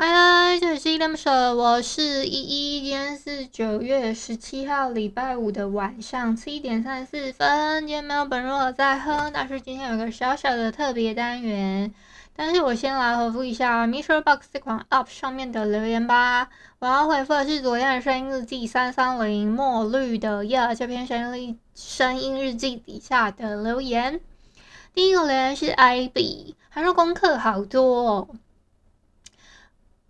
嗨嗨，这里是依依恋不舍，我是依依。今天是九月十七号，礼拜五的晚上七点三十四分。今天没有本日我在喝，但是今天有个小小的特别单元。但是我先来回复一下 MixerBox 这款 App 上面的留言吧。我要回复的是昨天的声音日记三三零墨绿的夜这篇声音声音日记底下的留言。第一个留言是 IB，他说功课好多哦。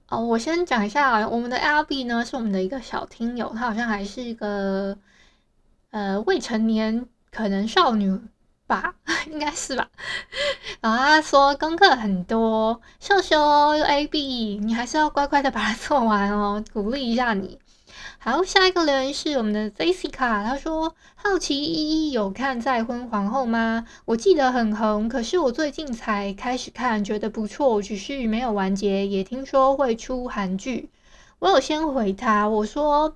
哦，我先讲一下，我们的 LB 呢是我们的一个小听友，他好像还是一个呃未成年，可能少女吧，应该是吧。然后他说功课很多，秀秀 AB，你还是要乖乖的把它做完哦，鼓励一下你。好，下一个留言是我们的 Jessica，他说好奇依依有看《再婚皇后》吗？我记得很红，可是我最近才开始看，觉得不错，只是没有完结。也听说会出韩剧，我有先回他，我说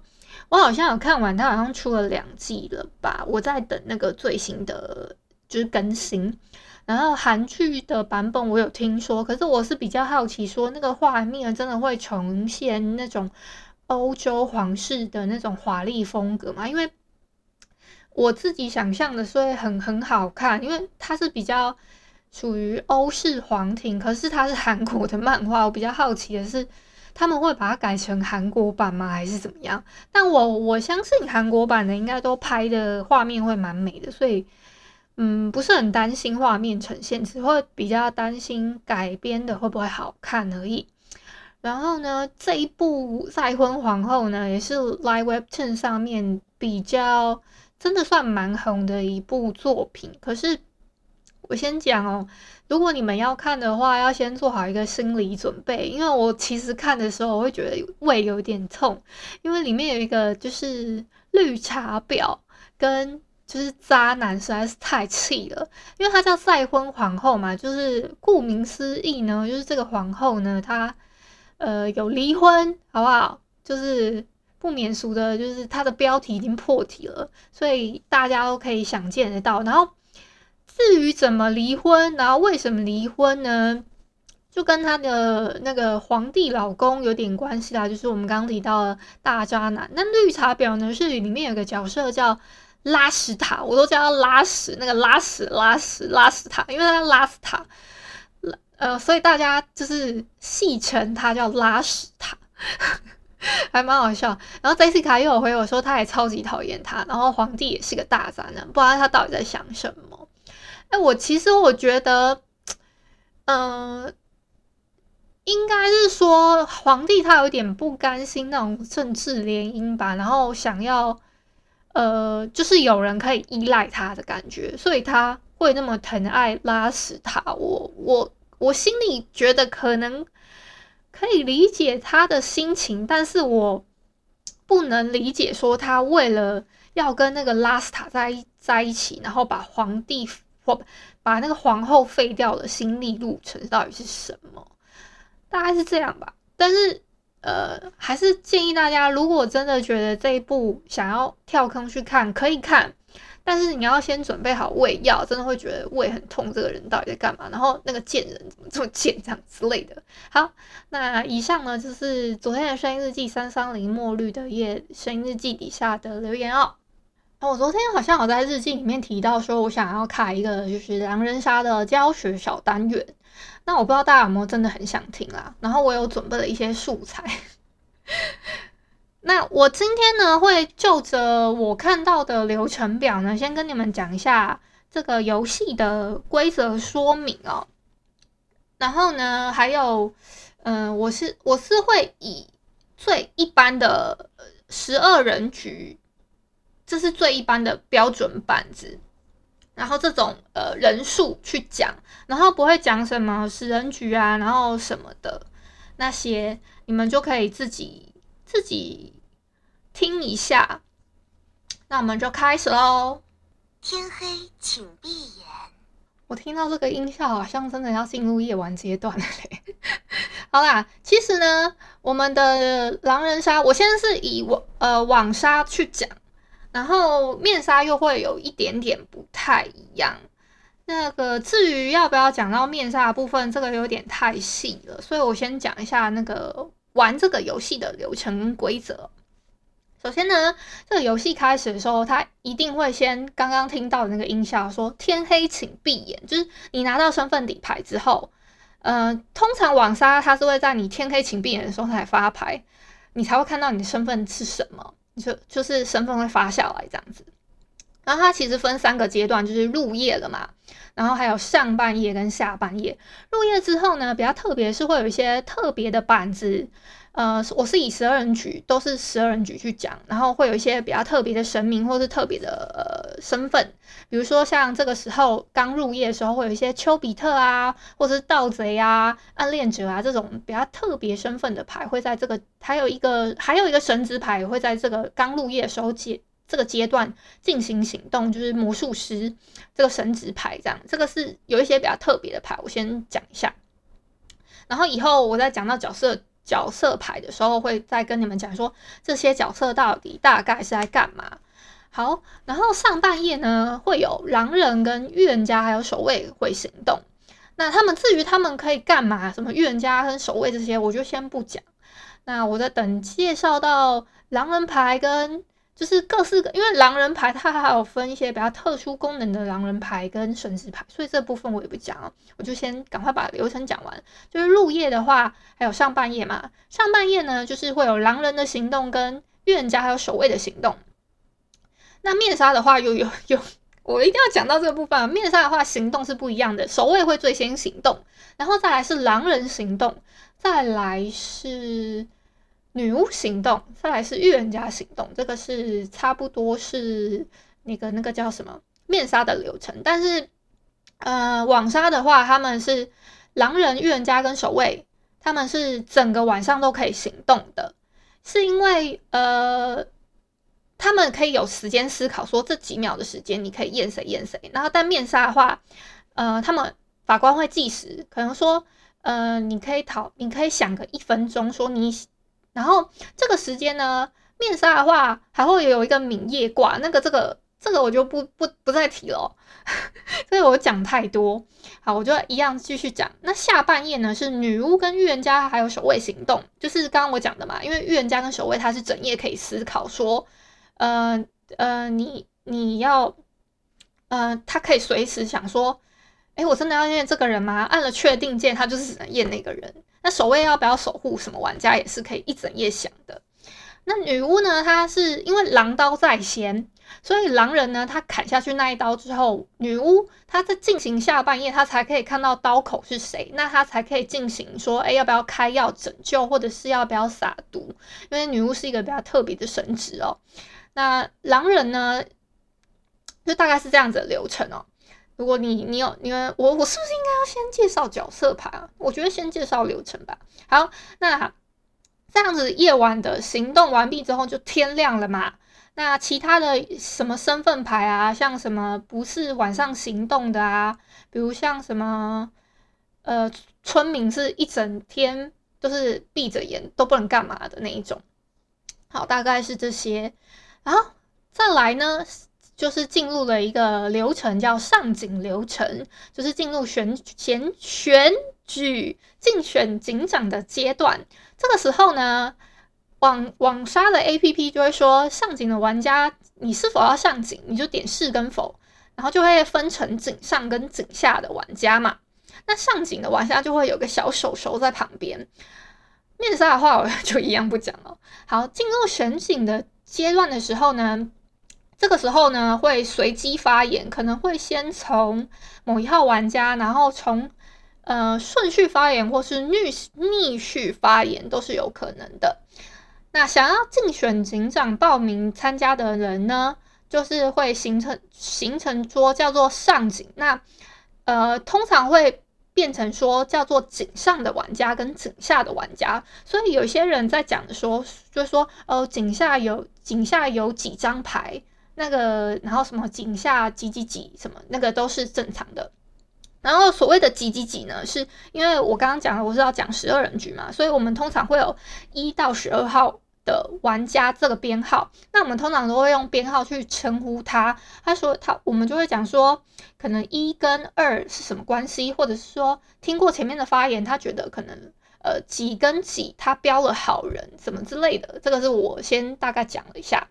我好像有看完，他好像出了两季了吧？我在等那个最新的就是更新。然后韩剧的版本我有听说，可是我是比较好奇，说那个画面真的会重现那种。欧洲皇室的那种华丽风格嘛，因为我自己想象的，所以很很好看，因为它是比较属于欧式皇庭，可是它是韩国的漫画。我比较好奇的是，他们会把它改成韩国版吗？还是怎么样？但我我相信韩国版的应该都拍的画面会蛮美的，所以嗯，不是很担心画面呈现，只会比较担心改编的会不会好看而已。然后呢，这一部《再婚皇后》呢，也是 Live Webtoon 上面比较真的算蛮红的一部作品。可是我先讲哦，如果你们要看的话，要先做好一个心理准备，因为我其实看的时候，我会觉得胃有点痛，因为里面有一个就是绿茶婊跟就是渣男，实在是太气了。因为他叫再婚皇后嘛，就是顾名思义呢，就是这个皇后呢，她。呃，有离婚，好不好？就是不免俗的，就是它的标题已经破题了，所以大家都可以想见得到。然后至于怎么离婚，然后为什么离婚呢？就跟他的那个皇帝老公有点关系啦，就是我们刚刚提到的大渣男。那绿茶婊呢，是里面有个角色叫拉屎塔，我都叫他拉屎，那个拉屎拉屎拉屎塔，因为他拉屎塔。呃，所以大家就是戏称他叫拉屎塔，还蛮好笑。然后 Jessica 又有回我说，他也超级讨厌他。然后皇帝也是个大渣男，不知道他到底在想什么。哎，我其实我觉得，嗯、应该是说皇帝他有点不甘心那种政治联姻吧，然后想要，呃，就是有人可以依赖他的感觉，所以他会那么疼爱拉屎塔。我我。我心里觉得可能可以理解他的心情，但是我不能理解说他为了要跟那个拉斯塔在在一起，然后把皇帝或把那个皇后废掉的心理路程到底是什么？大概是这样吧。但是呃，还是建议大家，如果真的觉得这一部想要跳坑去看，可以看。但是你要先准备好胃药，真的会觉得胃很痛。这个人到底在干嘛？然后那个贱人怎么这么贱？这样之类的。好，那以上呢就是昨天的声音日记三三零墨绿的夜声音日记底下的留言哦。我昨天好像有在日记里面提到说，我想要开一个就是狼人杀的教学小单元。那我不知道大家有没有真的很想听啦。然后我有准备了一些素材。那我今天呢，会就着我看到的流程表呢，先跟你们讲一下这个游戏的规则说明哦。然后呢，还有，嗯、我是我是会以最一般的十二人局，这是最一般的标准板子，然后这种呃人数去讲，然后不会讲什么十人局啊，然后什么的那些，你们就可以自己。自己听一下，那我们就开始喽。天黑请闭眼。我听到这个音效，好像真的要进入夜晚阶段了嘞。好啦，其实呢，我们的狼人杀，我现在是以网呃网杀去讲，然后面杀又会有一点点不太一样。那个至于要不要讲到面杀的部分，这个有点太细了，所以我先讲一下那个玩这个游戏的流程跟规则。首先呢，这个游戏开始的时候，它一定会先刚刚听到的那个音效说“天黑请闭眼”，就是你拿到身份底牌之后，呃，通常网杀它是会在你天黑请闭眼的时候才发牌，你才会看到你的身份是什么，就就是身份会发下来这样子。然后它其实分三个阶段，就是入夜了嘛，然后还有上半夜跟下半夜。入夜之后呢，比较特别是会有一些特别的板子。呃，我是以十二人局，都是十二人局去讲，然后会有一些比较特别的神明或是特别的呃身份，比如说像这个时候刚入夜的时候，会有一些丘比特啊，或者是盗贼啊、暗恋者啊这种比较特别身份的牌会在这个，还有一个还有一个神职牌会在这个刚入夜的时候解这个阶段进行行动，就是魔术师这个神职牌这样，这个是有一些比较特别的牌，我先讲一下，然后以后我再讲到角色。角色牌的时候会再跟你们讲说，这些角色到底大概是在干嘛。好，然后上半夜呢，会有狼人跟预言家还有守卫会行动。那他们至于他们可以干嘛，什么预言家跟守卫这些，我就先不讲。那我在等介绍到狼人牌跟。就是各式各，因为狼人牌它还有分一些比较特殊功能的狼人牌跟神职牌，所以这部分我也不讲了，我就先赶快把流程讲完。就是入夜的话，还有上半夜嘛，上半夜呢就是会有狼人的行动跟预言家还有守卫的行动。那面杀的话又有有，我一定要讲到这个部分。面杀的话行动是不一样的，守卫会最先行动，然后再来是狼人行动，再来是。女巫行动，再来是预言家行动，这个是差不多是那个那个叫什么面杀的流程。但是，呃，网杀的话，他们是狼人、预言家跟守卫，他们是整个晚上都可以行动的，是因为呃，他们可以有时间思考，说这几秒的时间你可以验谁验谁。然后，但面杀的话，呃，他们法官会计时，可能说，呃，你可以讨，你可以想个一分钟，说你。然后这个时间呢，面纱的话还会有一个冥夜挂，那个这个这个我就不不不再提了，所 以我讲太多。好，我就一样继续讲。那下半夜呢是女巫跟预言家还有守卫行动，就是刚刚我讲的嘛，因为预言家跟守卫他是整夜可以思考说，呃呃，你你要，呃，他可以随时想说，诶，我真的要验这个人吗？按了确定键，他就是只能验那个人。那守卫要不要守护什么玩家也是可以一整夜想的。那女巫呢？她是因为狼刀在先，所以狼人呢，他砍下去那一刀之后，女巫她在进行下半夜，她才可以看到刀口是谁，那她才可以进行说，哎，要不要开药拯救，或者是要不要撒毒？因为女巫是一个比较特别的神职哦。那狼人呢，就大概是这样子的流程哦。如果你你有因为我我是不是应该要先介绍角色牌啊？我觉得先介绍流程吧。好，那这样子夜晚的行动完毕之后就天亮了嘛。那其他的什么身份牌啊，像什么不是晚上行动的啊，比如像什么呃村民是一整天都是闭着眼都不能干嘛的那一种。好，大概是这些。然后再来呢？就是进入了一个流程，叫上警流程，就是进入选选选举竞选警长的阶段。这个时候呢，网网杀的 APP 就会说，上警的玩家，你是否要上警？你就点是跟否，然后就会分成警上跟警下的玩家嘛。那上警的玩家就会有个小手手在旁边。面杀的话，我就一样不讲了。好，进入选警的阶段的时候呢。这个时候呢，会随机发言，可能会先从某一号玩家，然后从呃顺序发言，或是逆逆序发言，都是有可能的。那想要竞选警长报名参加的人呢，就是会形成形成桌叫做上警，那呃通常会变成说叫做警上的玩家跟警下的玩家，所以有些人在讲的说，就是说哦，警下有警下有几张牌。那个，然后什么井下几几几什么，那个都是正常的。然后所谓的几几几呢，是因为我刚刚讲了，我是要讲十二人局嘛，所以我们通常会有一到十二号的玩家这个编号。那我们通常都会用编号去称呼他。他说他，我们就会讲说，可能一跟二是什么关系，或者是说听过前面的发言，他觉得可能呃几跟几他标了好人什么之类的。这个是我先大概讲了一下。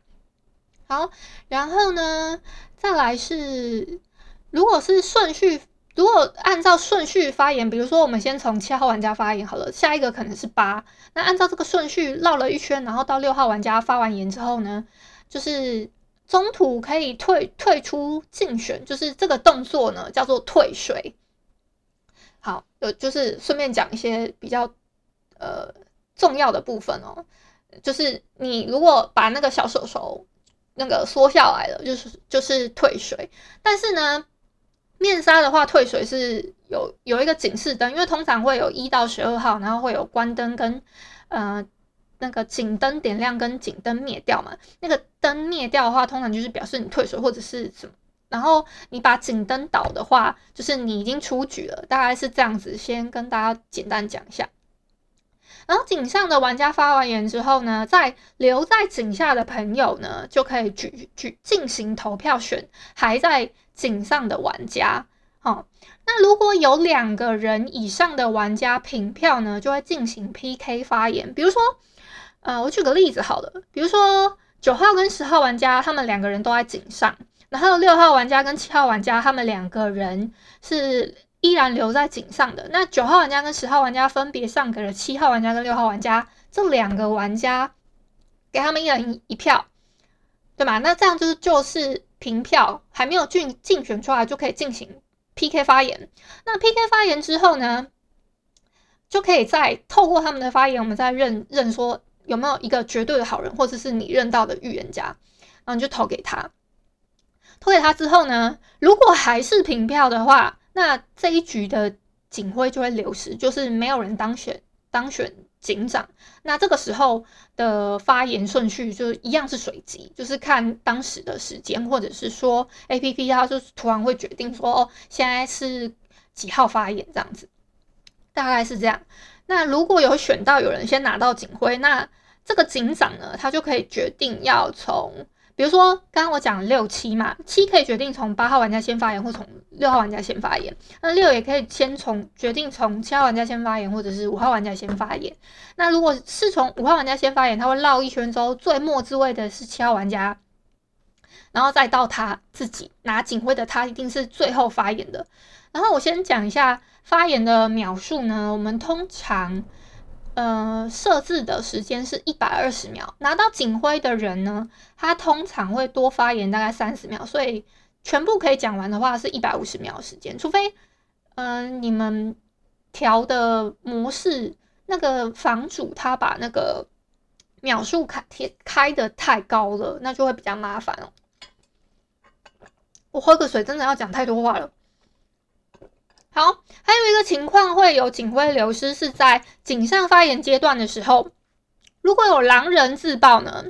好，然后呢，再来是如果是顺序。如果按照顺序发言，比如说我们先从七号玩家发言好了，下一个可能是八。那按照这个顺序绕了一圈，然后到六号玩家发完言之后呢，就是中途可以退退出竞选，就是这个动作呢叫做退水。好，呃，就是顺便讲一些比较呃重要的部分哦，就是你如果把那个小手手那个缩下来了，就是就是退水，但是呢。面纱的话，退水是有有一个警示灯，因为通常会有一到十二号，然后会有关灯跟呃那个警灯点亮跟警灯灭掉嘛。那个灯灭掉的话，通常就是表示你退水或者是什么。然后你把警灯倒的话，就是你已经出局了，大概是这样子。先跟大家简单讲一下。然后井上的玩家发完言之后呢，在留在井下的朋友呢，就可以举举进行投票选还在井上的玩家。好、哦，那如果有两个人以上的玩家凭票呢，就会进行 PK 发言。比如说，呃，我举个例子好了，比如说九号跟十号玩家，他们两个人都在井上，然后六号玩家跟七号玩家，他们两个人是。依然留在井上的那九号玩家跟十号玩家分别上给了七号玩家跟六号玩家，这两个玩家给他们一人一票，对吧？那这样就是就是平票，还没有竞竞选出来就可以进行 PK 发言。那 PK 发言之后呢，就可以再透过他们的发言，我们再认认说有没有一个绝对的好人，或者是你认到的预言家，然后你就投给他。投给他之后呢，如果还是平票的话，那这一局的警徽就会流失，就是没有人当选当选警长。那这个时候的发言顺序就一样是随机，就是看当时的时间，或者是说 APP 它就突然会决定说哦，现在是几号发言这样子，大概是这样。那如果有选到有人先拿到警徽，那这个警长呢，他就可以决定要从。比如说，刚刚我讲六七嘛，七可以决定从八号玩家先发言，或从六号玩家先发言。那六也可以先从决定从七号玩家先发言，或者是五号玩家先发言。那如果是从五号玩家先发言，他会绕一圈之后，最末之位的是七号玩家，然后再到他自己拿警徽的他，一定是最后发言的。然后我先讲一下发言的秒数呢，我们通常。呃，设置的时间是一百二十秒。拿到警徽的人呢，他通常会多发言大概三十秒，所以全部可以讲完的话是一百五十秒时间。除非，嗯、你们调的模式那个房主他把那个秒数开贴开的太高了，那就会比较麻烦哦。我喝个水，真的要讲太多话了。好，还有一个情况会有警徽流失，是在井上发言阶段的时候，如果有狼人自爆呢，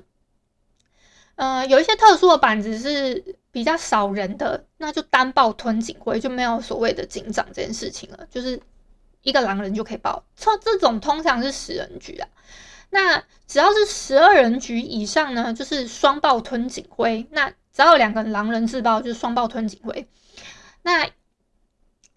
呃，有一些特殊的板子是比较少人的，那就单爆吞警徽，就没有所谓的警长这件事情了，就是一个狼人就可以爆。这这种通常是十人局啊，那只要是十二人局以上呢，就是双爆吞警徽。那只要两个狼人自爆，就是双爆吞警徽。那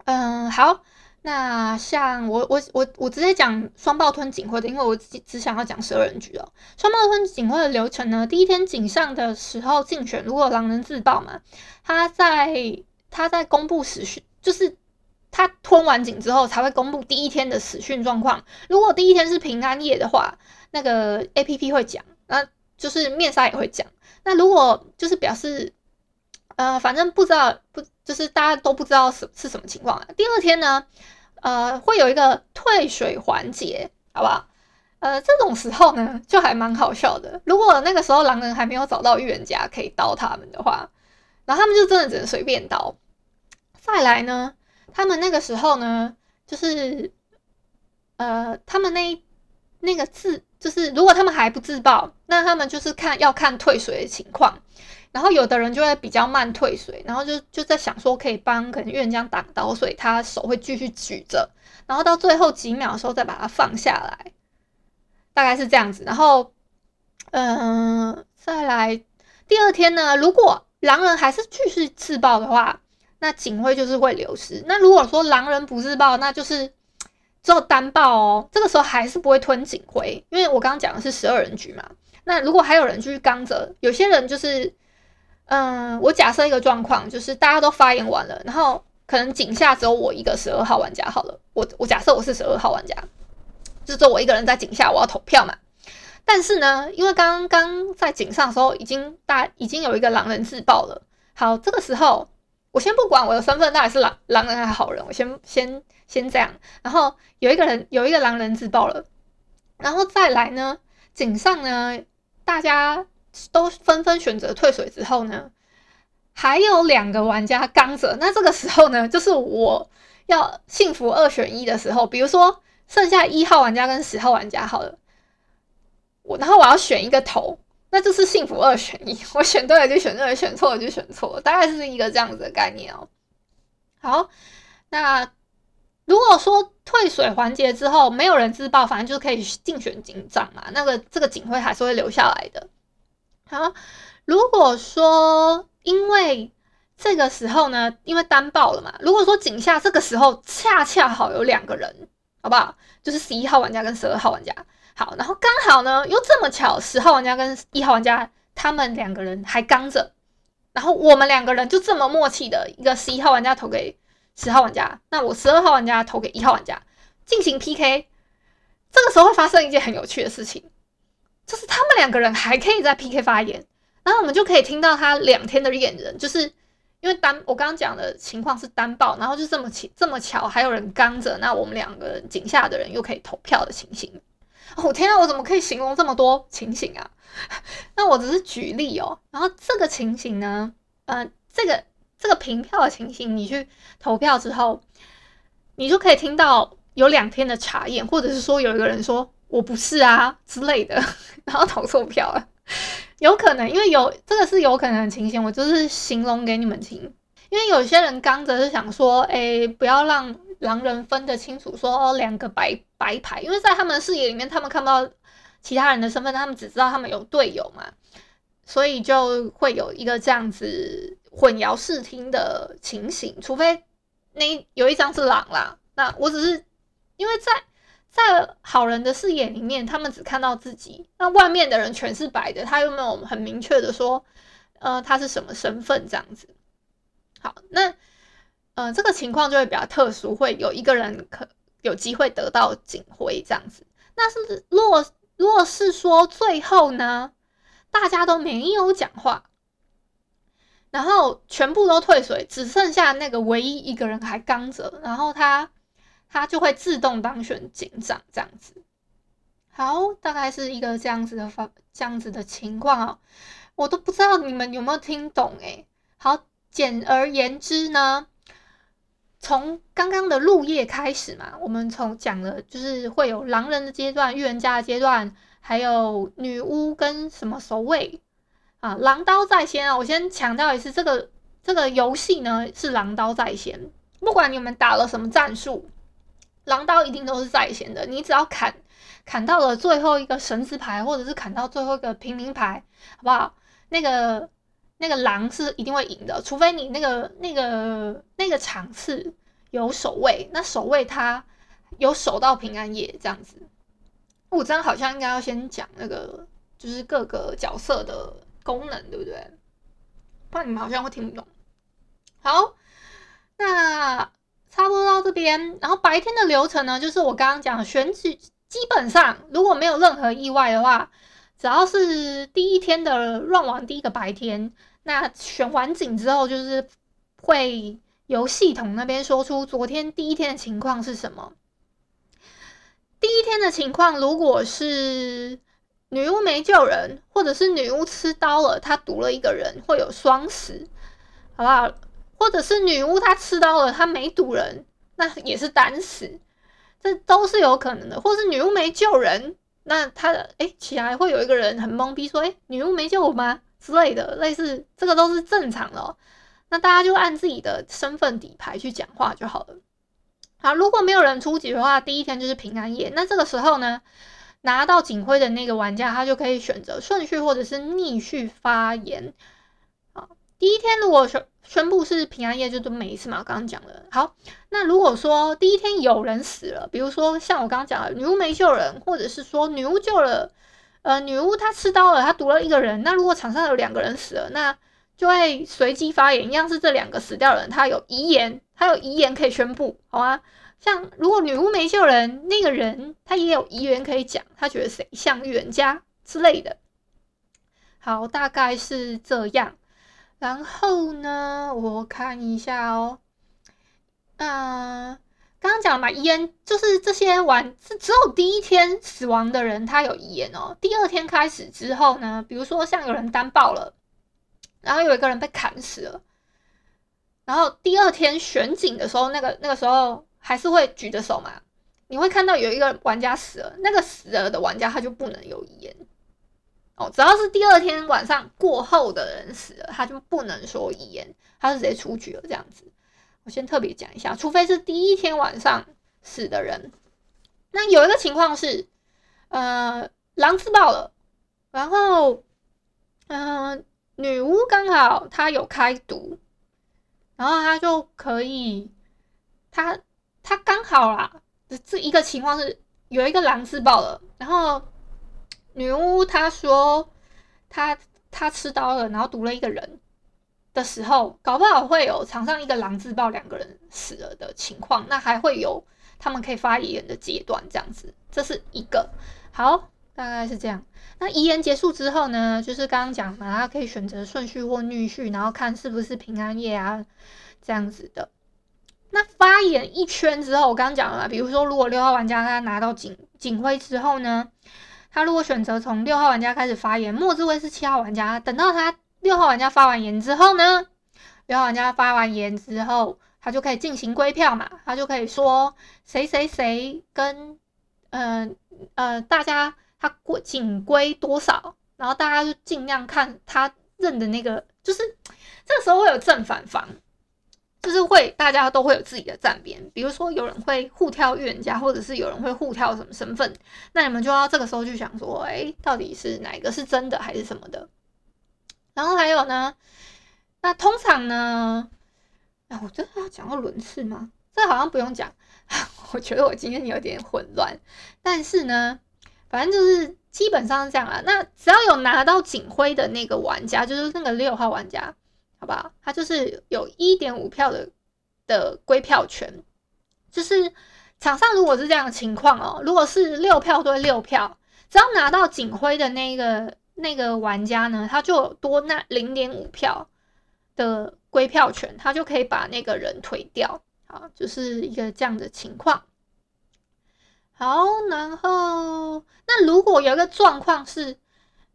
嗯，好，那像我我我我直接讲双爆吞警徽的，因为我只只想要讲十二人局哦。双爆吞警徽的流程呢，第一天井上的时候竞选，如果狼人自爆嘛，他在他在公布死讯，就是他吞完警之后才会公布第一天的死讯状况。如果第一天是平安夜的话，那个 APP 会讲，那就是面纱也会讲。那如果就是表示。呃，反正不知道，不就是大家都不知道是是什么情况。第二天呢，呃，会有一个退水环节，好不好？呃，这种时候呢，就还蛮好笑的。如果那个时候狼人还没有找到预言家可以刀他们的话，然后他们就真的只能随便刀。再来呢，他们那个时候呢，就是呃，他们那那个自就是如果他们还不自爆，那他们就是看要看退水的情况。然后有的人就会比较慢退水，然后就就在想说可以帮可能预言家挡刀，所以他手会继续举着，然后到最后几秒的时候再把它放下来，大概是这样子。然后，嗯、再来第二天呢，如果狼人还是继续自爆的话，那警徽就是会流失。那如果说狼人不自爆，那就是只有单爆哦。这个时候还是不会吞警徽，因为我刚刚讲的是十二人局嘛。那如果还有人继续刚着，有些人就是。嗯，我假设一个状况，就是大家都发言完了，然后可能井下只有我一个十二号玩家。好了，我我假设我是十二号玩家，就只有我一个人在井下，我要投票嘛。但是呢，因为刚刚在井上的时候，已经大已经有一个狼人自爆了。好，这个时候我先不管我的身份到底是狼狼人还是好人，我先先先这样。然后有一个人有一个狼人自爆了，然后再来呢，井上呢，大家。都纷纷选择退水之后呢，还有两个玩家刚着。那这个时候呢，就是我要幸福二选一的时候。比如说，剩下一号玩家跟十号玩家好了，我然后我要选一个头，那就是幸福二选一。我选对了就选对了，选错了就选错了，大概是一个这样子的概念哦。好，那如果说退水环节之后没有人自爆，反正就是可以竞选警长嘛。那个这个警徽还是会留下来的。好，如果说因为这个时候呢，因为单爆了嘛，如果说井下这个时候恰恰好有两个人，好不好？就是十一号玩家跟十二号玩家。好，然后刚好呢又这么巧，十号玩家跟一号玩家他们两个人还刚着，然后我们两个人就这么默契的一个十一号玩家投给十号玩家，那我十二号玩家投给一号玩家进行 PK，这个时候会发生一件很有趣的事情。就是他们两个人还可以在 PK 发言，然后我们就可以听到他两天的验人，就是因为单我刚刚讲的情况是单报，然后就这么巧这么巧还有人刚着，那我们两个井下的人又可以投票的情形。哦天啊，我怎么可以形容这么多情形啊？那我只是举例哦。然后这个情形呢，呃，这个这个平票的情形，你去投票之后，你就可以听到有两天的查验，或者是说有一个人说。我不是啊之类的，然后投错票了，有可能，因为有这个是有可能的情形，我就是形容给你们听。因为有些人刚则是想说，哎、不要让狼人分得清楚，说哦两个白白牌，因为在他们的视野里面，他们看不到其他人的身份，他们只知道他们有队友嘛，所以就会有一个这样子混淆视听的情形。除非那有一张是狼啦，那我只是因为在。在好人的视野里面，他们只看到自己，那外面的人全是白的，他又没有很明确的说，呃，他是什么身份这样子。好，那呃，这个情况就会比较特殊，会有一个人可有机会得到警徽这样子。那是不是若若是说最后呢，大家都没有讲话，然后全部都退水，只剩下那个唯一一个人还刚着，然后他。他就会自动当选警长，这样子。好，大概是一个这样子的方，这样子的情况啊，我都不知道你们有没有听懂诶。好，简而言之呢，从刚刚的入夜开始嘛，我们从讲了就是会有狼人的阶段、预言家的阶段，还有女巫跟什么守卫啊，狼刀在先啊。我先强调一次，这个这个游戏呢是狼刀在先，不管你们打了什么战术。狼刀一定都是在先的，你只要砍砍到了最后一个神之牌，或者是砍到最后一个平民牌，好不好？那个那个狼是一定会赢的，除非你那个那个那个场次有守卫，那守卫他有守到平安夜这样子。我这样好像应该要先讲那个，就是各个角色的功能，对不对？不然你们好像会听不懂。好，那。差不多到这边，然后白天的流程呢，就是我刚刚讲选举，基本上如果没有任何意外的话，只要是第一天的 run 完第一个白天，那选完警之后，就是会由系统那边说出昨天第一天的情况是什么。第一天的情况，如果是女巫没救人，或者是女巫吃刀了，她毒了一个人，会有双死，好不好？或者是女巫她吃刀了，她没毒人，那也是单死，这都是有可能的。或是女巫没救人，那她的诶起来会有一个人很懵逼说，诶女巫没救我吗？之类的，类似这个都是正常的哦。那大家就按自己的身份底牌去讲话就好了。好，如果没有人出局的话，第一天就是平安夜。那这个时候呢，拿到警徽的那个玩家，他就可以选择顺序或者是逆序发言。好，第一天如果宣宣布是平安夜，就都没事嘛。我刚刚讲了。好，那如果说第一天有人死了，比如说像我刚刚讲的，女巫没救人，或者是说女巫救了，呃，女巫她吃刀了，她毒了一个人。那如果场上有两个人死了，那就会随机发言，一样是这两个死掉的人，他有遗言，他有遗言可以宣布，好吗？像如果女巫没救人，那个人他也有遗言可以讲，他觉得谁像预言家之类的。好，大概是这样。然后呢，我看一下哦。嗯，刚刚讲了嘛，遗言就是这些玩是只有第一天死亡的人他有遗言哦。第二天开始之后呢，比如说像有人单爆了。然后有一个人被砍死了，然后第二天选景的时候，那个那个时候还是会举着手嘛，你会看到有一个玩家死了，那个死了的玩家他就不能有遗言哦，只要是第二天晚上过后的人死了，他就不能说遗言，他是直接出局了这样子。我先特别讲一下，除非是第一天晚上死的人，那有一个情况是，呃，狼自爆了，然后，嗯、女巫刚好她有开毒，然后她就可以，她她刚好啦，这一个情况是有一个狼自爆了，然后女巫她说她她吃刀了，然后毒了一个人的时候，搞不好会有场上一个狼自爆，两个人死了的情况，那还会有他们可以发言的阶段，这样子，这是一个好。大概是这样。那遗言结束之后呢，就是刚刚讲嘛，他可以选择顺序或逆序，然后看是不是平安夜啊，这样子的。那发言一圈之后，我刚刚讲了，比如说如果六号玩家他拿到警警徽之后呢，他如果选择从六号玩家开始发言，末置位是七号玩家，等到他六号玩家发完言之后呢，六号玩家发完言之后，他就可以进行归票嘛，他就可以说谁谁谁跟呃呃大家。他归警归多少，然后大家就尽量看他认的那个，就是这个时候会有正反方，就是会大家都会有自己的站边。比如说有人会互挑预言家，或者是有人会互挑什么身份，那你们就要这个时候去想说，哎，到底是哪一个是真的还是什么的？然后还有呢，那通常呢，哎，我真的要讲到轮次吗？这好像不用讲，我觉得我今天有点混乱，但是呢。反正就是基本上是这样啦。那只要有拿到警徽的那个玩家，就是那个六号玩家，好不好？他就是有一点五票的的归票权。就是场上如果是这样的情况哦，如果是六票对六票，只要拿到警徽的那个那个玩家呢，他就多那零点五票的归票权，他就可以把那个人推掉。好，就是一个这样的情况。好，然后那如果有一个状况是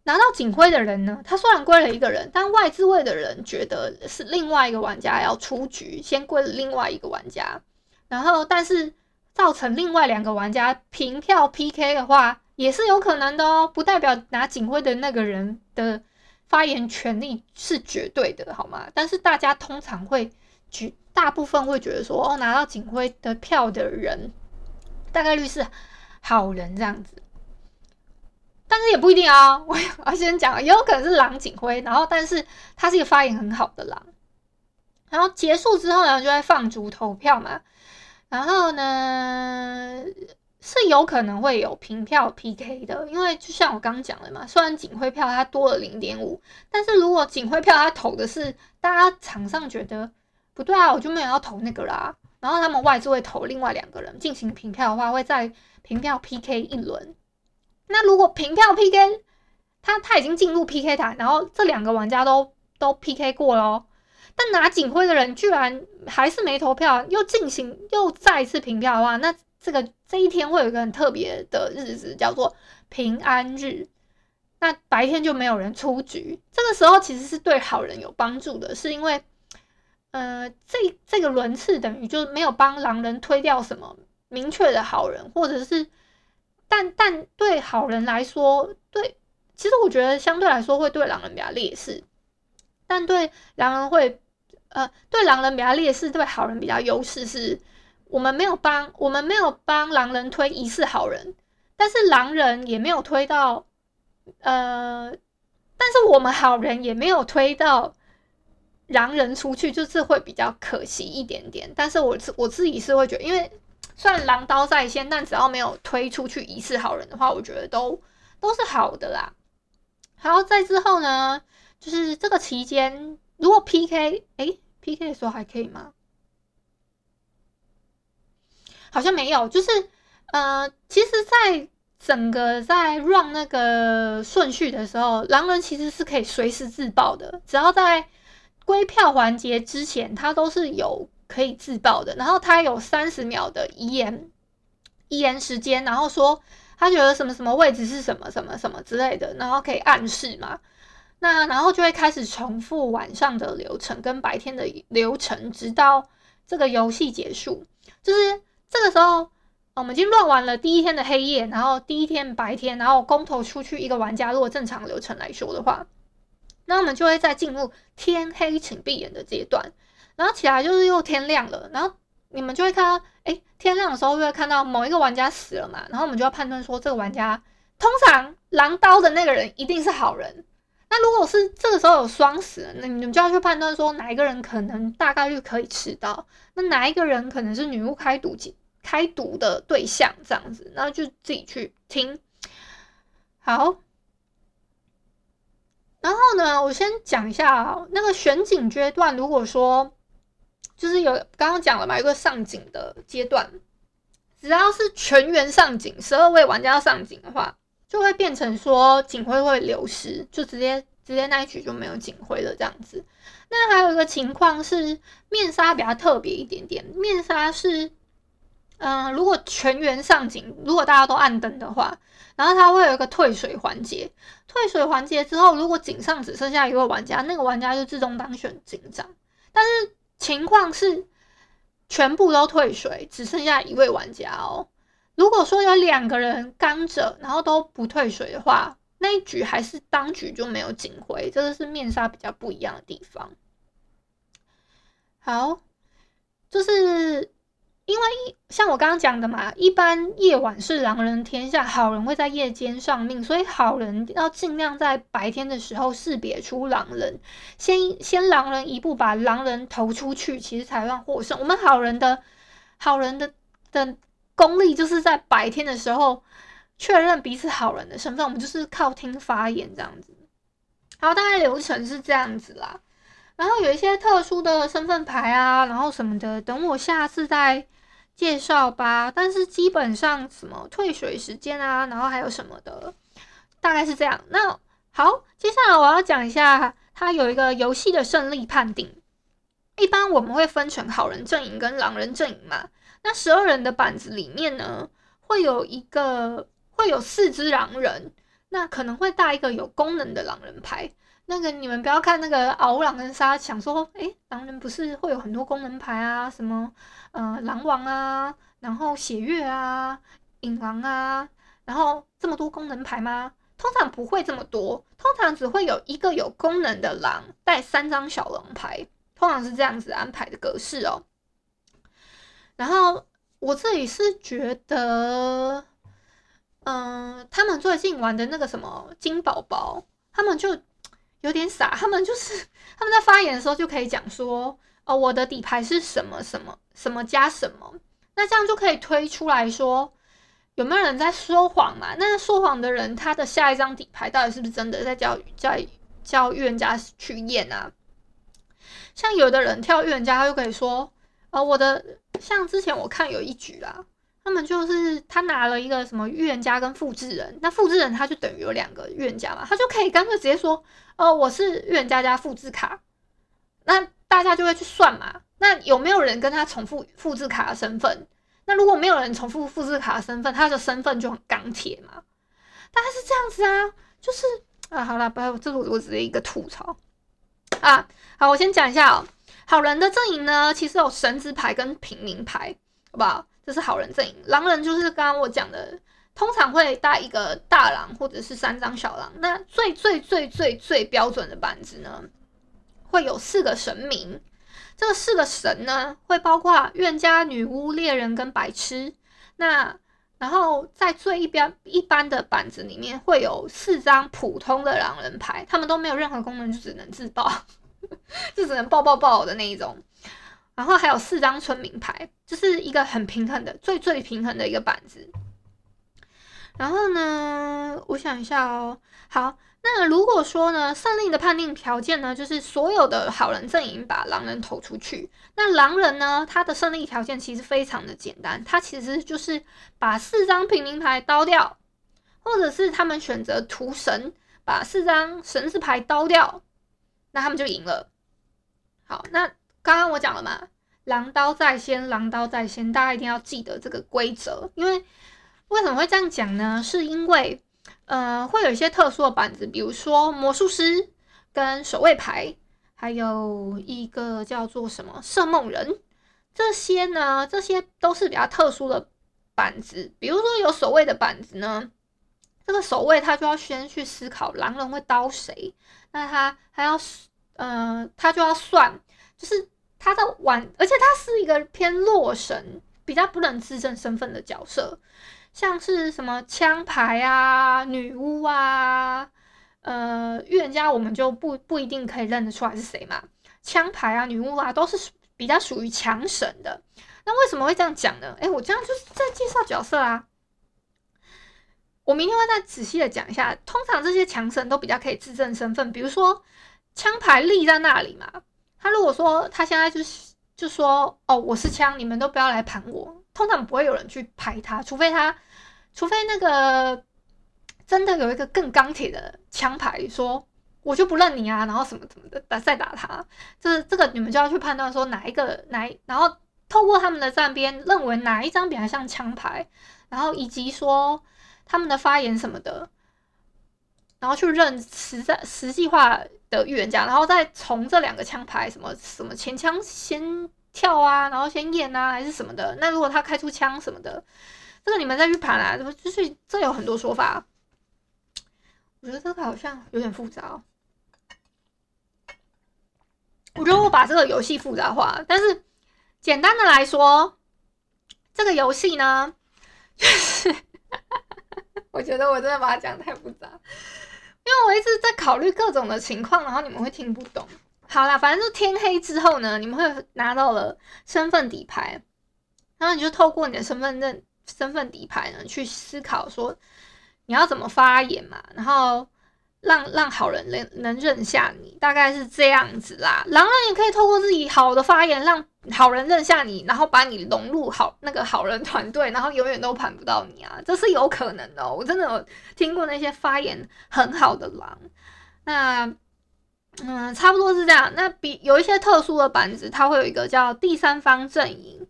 拿到警徽的人呢，他虽然归了一个人，但外置位的人觉得是另外一个玩家要出局，先归了另外一个玩家，然后但是造成另外两个玩家平票 PK 的话，也是有可能的哦，不代表拿警徽的那个人的发言权利是绝对的，好吗？但是大家通常会举，大部分会觉得说，哦，拿到警徽的票的人。大概率是好人这样子，但是也不一定啊、我先讲，也有可能是狼警徽，然后但是他是一个发言很好的狼。然后结束之后呢，就会放逐投票嘛。然后呢，是有可能会有平票 PK 的，因为就像我刚刚讲的嘛，虽然警徽票它多了零点五，但是如果警徽票它投的是大家场上觉得不对啊，我就没有要投那个啦。然后他们外置会投另外两个人进行平票的话，会再平票 PK 一轮。那如果平票 PK，他他已经进入 PK 台，然后这两个玩家都都 PK 过了哦，但拿警徽的人居然还是没投票，又进行又再一次平票的话，那这个这一天会有一个很特别的日子，叫做平安日。那白天就没有人出局，这个时候其实是对好人有帮助的，是因为。呃，这这个轮次等于就没有帮狼人推掉什么明确的好人，或者是，但但对好人来说，对其实我觉得相对来说会对狼人比较劣势，但对狼人会，呃，对狼人比较劣势，对好人比较优势是，我们没有帮我们没有帮狼人推疑似好人，但是狼人也没有推到，呃，但是我们好人也没有推到狼人出去，就是会比较可惜一点点。但是我自我自己是会觉得，因为虽然狼刀在先，但只要没有推出去疑似好人的话，我觉得都都是好的啦。然后在之后呢，就是这个期间，如果 PK，哎，PK 的时候还可以吗？好像没有，就是呃，其实，在整个在 run 那个顺序的时候，狼人其实是可以随时自爆的，只要在归票环节之前，他都是有可以自爆的。然后他有三十秒的遗言，遗言时间，然后说。他觉得什么什么位置是什么什么什么之类的，然后可以暗示嘛？那然后就会开始重复晚上的流程跟白天的流程，直到这个游戏结束。就是这个时候，我们已经乱完了第一天的黑夜，然后第一天白天，然后公投出去一个玩家，如果正常流程来说的话，那我们就会再进入天黑请闭眼的阶段，然后起来就是又天亮了，然后。你们就会看到，哎，天亮的时候就会看到某一个玩家死了嘛，然后我们就要判断说，这个玩家通常狼刀的那个人一定是好人。那如果是这个时候有双死，那你们就要去判断说，哪一个人可能大概率可以吃到，那哪一个人可能是女巫开毒开毒的对象这样子，然后就自己去听。好，然后呢，我先讲一下那个选景阶段，如果说。就是有刚刚讲了嘛，一个上警的阶段，只要是全员上警，十二位玩家要上警的话，就会变成说警徽会流失，就直接直接那一局就没有警徽了这样子。那还有一个情况是面纱比较特别一点点，面纱是，嗯、如果全员上警，如果大家都按灯的话，然后它会有一个退水环节，退水环节之后，如果警上只剩下一位玩家，那个玩家就自动当选警长，但是。情况是全部都退水，只剩下一位玩家哦。如果说有两个人刚着，然后都不退水的话，那一局还是当局就没有警徽，这个是面纱比较不一样的地方。好，就是。因为像我刚刚讲的嘛，一般夜晚是狼人天下，好人会在夜间丧命，所以好人要尽量在白天的时候识别出狼人，先先狼人一步把狼人投出去，其实才算获胜。我们好人的好人的的功力就是在白天的时候确认彼此好人的身份，我们就是靠听发言这样子。好，大概流程是这样子啦。然后有一些特殊的身份牌啊，然后什么的，等我下次再。介绍吧，但是基本上什么退水时间啊，然后还有什么的，大概是这样。那好，接下来我要讲一下，它有一个游戏的胜利判定。一般我们会分成好人阵营跟狼人阵营嘛。那十二人的板子里面呢，会有一个会有四只狼人，那可能会带一个有功能的狼人牌。那个你们不要看那个敖狼人杀，想说，诶，狼人不是会有很多功能牌啊？什么，呃，狼王啊，然后血月啊，影狼啊，然后这么多功能牌吗？通常不会这么多，通常只会有一个有功能的狼带三张小狼牌，通常是这样子安排的格式哦。然后我这里是觉得，嗯、他们最近玩的那个什么金宝宝，他们就。有点傻，他们就是他们在发言的时候就可以讲说，哦，我的底牌是什么什么什么加什么，那这样就可以推出来说有没有人在说谎嘛？那说谎的人他的下一张底牌到底是不是真的？在叫叫叫预言家去验啊？像有的人跳预言家，他就可以说，哦，我的像之前我看有一局啦。他们就是他拿了一个什么预言家跟复制人，那复制人他就等于有两个预言家嘛，他就可以干脆直接说，哦，我是预言家加复制卡，那大家就会去算嘛，那有没有人跟他重复复制卡的身份？那如果没有人重复复制卡的身份，他的身份就很钢铁嘛，大概是这样子啊，就是啊，好了，不要，这是我只是一个吐槽啊，好，我先讲一下哦，好人的阵营呢，其实有神职牌跟平民牌，好不好？这是好人阵营，狼人就是刚刚我讲的通常会带一个大狼或者是三张小狼。那最最最最最标准的板子呢，会有四个神明。这个四个神呢，会包括怨家、女巫、猎人跟白痴。那然后在最一边一般的板子里面会有四张普通的狼人牌，他们都没有任何功能，就只能自爆，就只能爆爆爆的那一种。然后还有四张村民牌，就是一个很平衡的、最最平衡的一个板子。然后呢，我想一下哦，好。那如果说呢，胜利的判定条件呢，就是所有的好人阵营把狼人投出去。那狼人呢，他的胜利条件其实非常的简单，他其实就是把四张平民牌刀掉，或者是他们选择屠神，把四张神之牌刀掉，那他们就赢了。好，那刚刚我讲了嘛，狼刀在先，狼刀在先，大家一定要记得这个规则。因为为什么会这样讲呢？是因为。呃，会有一些特殊的板子，比如说魔术师跟守卫牌，还有一个叫做什么摄梦人，这些呢，这些都是比较特殊的板子。比如说有守卫的板子呢，这个守卫他就要先去思考狼人会刀谁，那他还要，呃，他就要算，就是他的玩，而且他是一个偏弱神，比较不能自证身份的角色。像是什么枪牌啊、女巫啊、呃、预言家，我们就不不一定可以认得出来是谁嘛。枪牌啊、女巫啊，都是比较属于强神的。那为什么会这样讲呢？诶，我这样就是在介绍角色啊。我明天会再仔细的讲一下。通常这些强神都比较可以自证身份，比如说枪牌立在那里嘛。他如果说他现在就是就说哦，我是枪，你们都不要来盘我。通常不会有人去拍他，除非他，除非那个真的有一个更钢铁的枪牌，说我就不认你啊，然后什么什么的，打再打他，这这个你们就要去判断说哪一个哪一，然后透过他们的站边认为哪一张比较像枪牌，然后以及说他们的发言什么的，然后去认实在实际化的预言家，然后再从这两个枪牌什么什么前枪先。跳啊，然后先验啊，还是什么的？那如果他开出枪什么的，这个你们再去盘啊，就是这有很多说法。我觉得这个好像有点复杂。我觉得我把这个游戏复杂化，但是简单的来说，这个游戏呢，就是我觉得我真的把它讲太复杂，因为我一直在考虑各种的情况，然后你们会听不懂。好啦，反正就天黑之后呢，你们会拿到了身份底牌，然后你就透过你的身份证身份底牌呢，去思考说你要怎么发言嘛，然后让让好人能能认下你，大概是这样子啦。狼人也可以透过自己好的发言，让好人认下你，然后把你融入好那个好人团队，然后永远都盘不到你啊，这是有可能的。我真的有听过那些发言很好的狼，那。嗯，差不多是这样。那比有一些特殊的板子，它会有一个叫第三方阵营，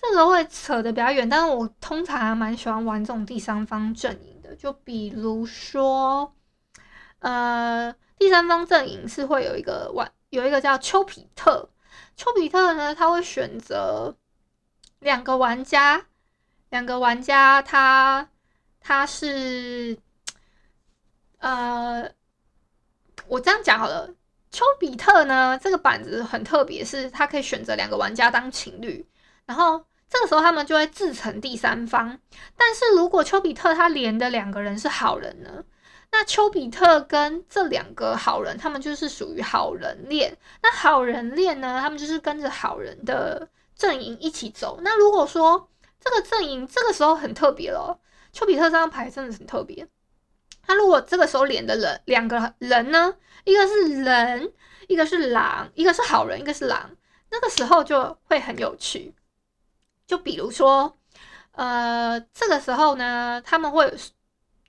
这个会扯得比较远。但是我通常还蛮喜欢玩这种第三方阵营的。就比如说，呃，第三方阵营是会有一个玩，有一个叫丘比特。丘比特呢，他会选择两个玩家，两个玩家他，他是，呃。我这样讲好了，丘比特呢，这个板子很特别，是他可以选择两个玩家当情侣，然后这个时候他们就会自成第三方。但是如果丘比特他连的两个人是好人呢，那丘比特跟这两个好人，他们就是属于好人链。那好人链呢，他们就是跟着好人的阵营一起走。那如果说这个阵营这个时候很特别咯，丘比特这张牌真的很特别。他如果这个时候连的人两个人呢，一个是人，一个是狼，一个是好人，一个是狼，那个时候就会很有趣。就比如说，呃，这个时候呢，他们会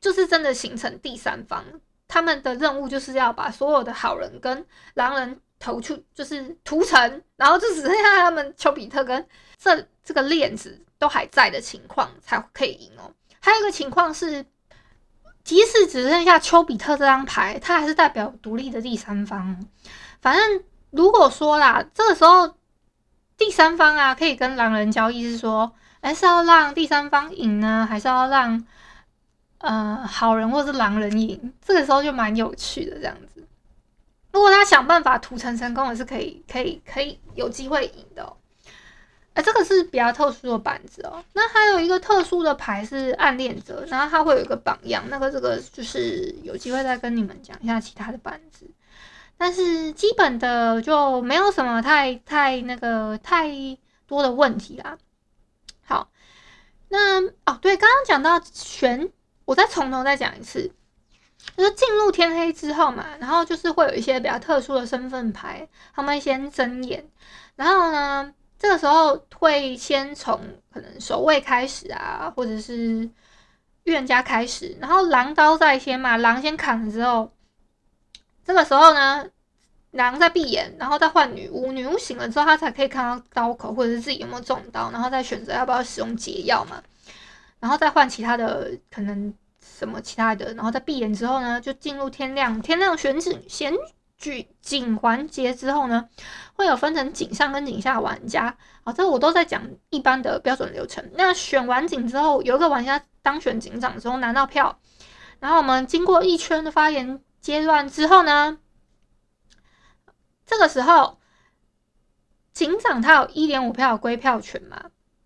就是真的形成第三方，他们的任务就是要把所有的好人跟狼人投出，就是屠城，然后就只剩下他们丘比特跟这这个链子都还在的情况才可以赢哦。还有一个情况是。即使只剩下丘比特这张牌，它还是代表独立的第三方。反正如果说啦，这个时候第三方啊，可以跟狼人交易，是说，哎，是要让第三方赢呢，还是要让呃好人或是狼人赢，这个时候就蛮有趣的这样子。如果他想办法屠城成功，也是可以可以可以有机会赢的哦。哎，这个是比较特殊的板子哦。那还有一个特殊的牌是暗恋者，然后他会有一个榜样，那个这个就是有机会再跟你们讲一下其他的板子。但是基本的就没有什么太太那个太多的问题啦。好，那哦对，刚刚讲到选，我再从头再讲一次，就是进入天黑之后嘛，然后就是会有一些比较特殊的身份牌，他们先睁眼，然后呢。这个时候会先从可能守卫开始啊，或者是预言家开始，然后狼刀在先嘛，狼先砍了之后，这个时候呢，狼在闭眼，然后再换女巫，女巫醒了之后，他才可以看到刀口或者是自己有没有中刀，然后再选择要不要使用解药嘛，然后再换其他的可能什么其他的，然后再闭眼之后呢，就进入天亮，天亮选址选。举景环节之后呢，会有分成景上跟景下玩家。好，这我都在讲一般的标准流程。那选完景之后，有一个玩家当选警长之后拿到票，然后我们经过一圈的发言阶段之后呢，这个时候警长他有一点五票的归票权嘛。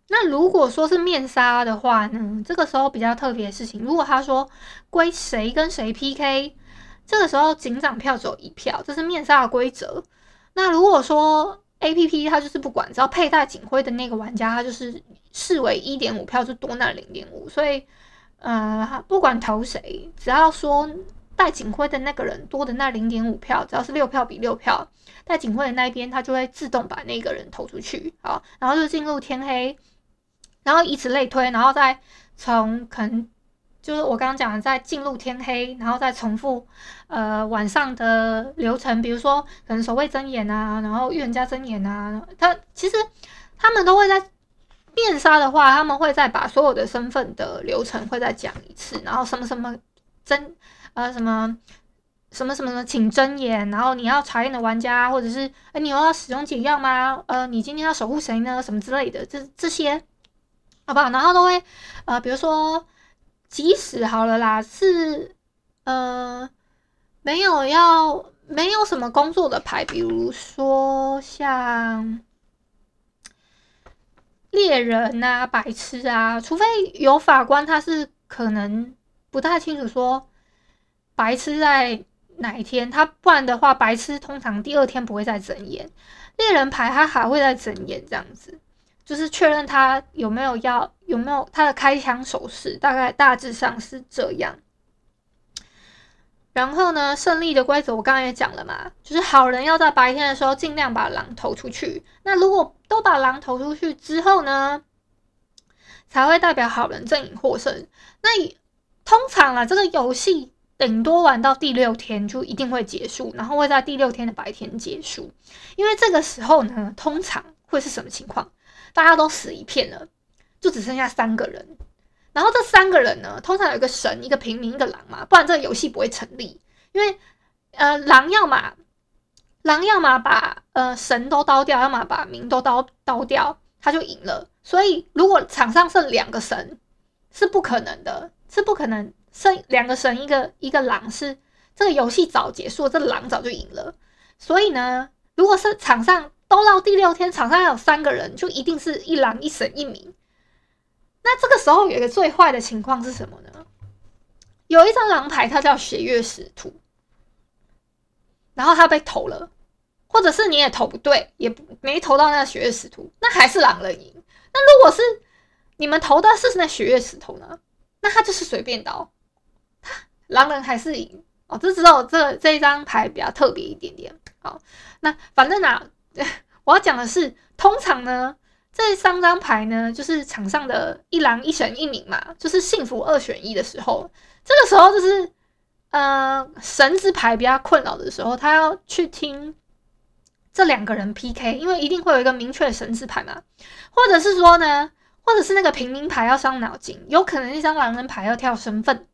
那如果说是面杀的话呢，这个时候比较特别的事情，如果他说归谁跟谁 PK。这个时候警长票只有一票，这是面杀的规则。那如果说 APP 它就是不管，只要佩戴警徽的那个玩家，他就是视为一点五票就多那零点五。所以，呃，不管投谁，只要说戴警徽的那个人多的那零点五票，只要是六票比六票，戴警徽的那一边，他就会自动把那个人投出去。好，然后就进入天黑，然后以此类推，然后再从可能。就是我刚刚讲的，在进入天黑，然后再重复，呃，晚上的流程，比如说可能守卫睁眼啊，然后预言家睁眼啊，他其实他们都会在面纱的话，他们会再把所有的身份的流程会再讲一次，然后什么什么睁，呃，什么什么什么请睁眼，然后你要查验的玩家，或者是哎，你又要使用解药吗？呃，你今天要守护谁呢？什么之类的，这这些，好不好？然后都会，呃，比如说。即使好了啦，是呃没有要没有什么工作的牌，比如说像猎人啊、白痴啊，除非有法官他是可能不太清楚说白痴在哪一天，他不然的话，白痴通常第二天不会再睁眼，猎人牌他还会再睁眼这样子。就是确认他有没有要有没有他的开枪手势，大概大致上是这样。然后呢，胜利的规则我刚刚也讲了嘛，就是好人要在白天的时候尽量把狼投出去。那如果都把狼投出去之后呢，才会代表好人阵营获胜。那通常啊，这个游戏顶多玩到第六天就一定会结束，然后会在第六天的白天结束。因为这个时候呢，通常会是什么情况？大家都死一片了，就只剩下三个人。然后这三个人呢，通常有一个神、一个平民、一个狼嘛，不然这个游戏不会成立。因为呃，狼要么狼要么把呃神都刀掉，要么把民都刀刀掉，他就赢了。所以如果场上剩两个神是不可能的，是不可能剩两个神一个一个狼是这个游戏早结束，这狼早就赢了。所以呢，如果是场上。都到第六天，场上有三个人，就一定是一狼一神一民。那这个时候有一个最坏的情况是什么呢？有一张狼牌，它叫血月使徒，然后他被投了，或者是你也投不对，也没投到那个血月使徒，那还是狼人赢。那如果是你们投的是那血月使徒呢？那他就是随便刀，狼人还是赢哦。这只有这这一张牌比较特别一点点。好，那反正呢、啊。我要讲的是，通常呢，这三张牌呢，就是场上的一狼一神一民嘛，就是幸福二选一的时候，这个时候就是，呃，神之牌比较困扰的时候，他要去听这两个人 PK，因为一定会有一个明确的神之牌嘛，或者是说呢，或者是那个平民牌要伤脑筋，有可能一张狼人牌要跳身份，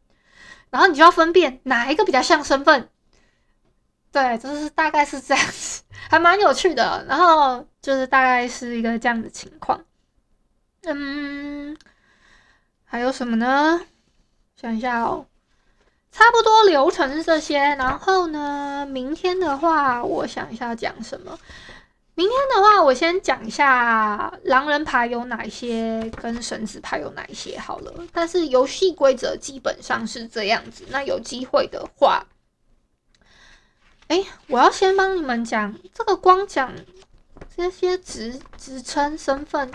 然后你就要分辨哪一个比较像身份。对，就是大概是这样子，还蛮有趣的。然后就是大概是一个这样的情况。嗯，还有什么呢？想一下哦，差不多流程是这些。然后呢，明天的话，我想一下讲什么。明天的话，我先讲一下狼人牌有哪些，跟绳子牌有哪一些好了。但是游戏规则基本上是这样子。那有机会的话，哎，我要先帮你们讲这个，光讲这些职职称、身份。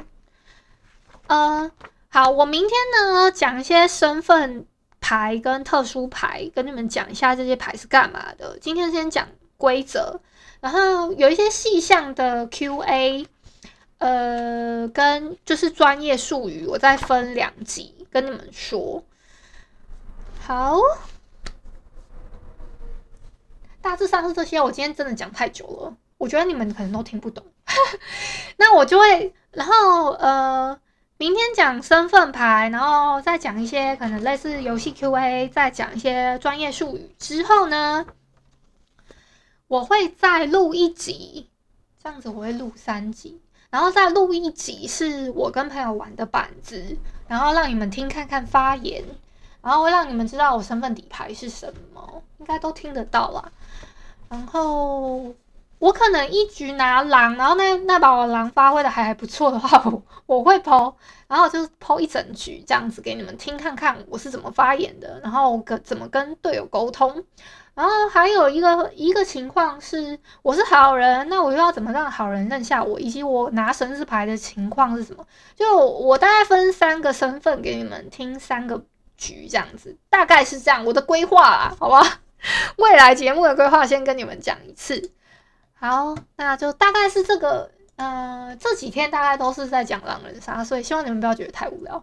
呃，好，我明天呢讲一些身份牌跟特殊牌，跟你们讲一下这些牌是干嘛的。今天先讲规则。然后有一些细项的 Q&A，呃，跟就是专业术语，我再分两集跟你们说。好，大致上是这些。我今天真的讲太久了，我觉得你们可能都听不懂。那我就会，然后呃，明天讲身份牌，然后再讲一些可能类似游戏 Q&A，再讲一些专业术语之后呢，我会再录一集，这样子我会录三集，然后再录一集是我跟朋友玩的板子，然后让你们听看看发言，然后会让你们知道我身份底牌是什么，应该都听得到啦。然后我可能一局拿狼，然后那那把我狼发挥的还还不错的话，我我会抛然后就是 po 一整局这样子给你们听看看我是怎么发言的，然后跟怎么跟队友沟通。然后还有一个一个情况是，我是好人，那我又要怎么让好人认下我？以及我拿绳子牌的情况是什么？就我大概分三个身份给你们听，三个局这样子，大概是这样。我的规划啦，好吧？未来节目的规划先跟你们讲一次。好，那就大概是这个，呃，这几天大概都是在讲狼人杀，所以希望你们不要觉得太无聊。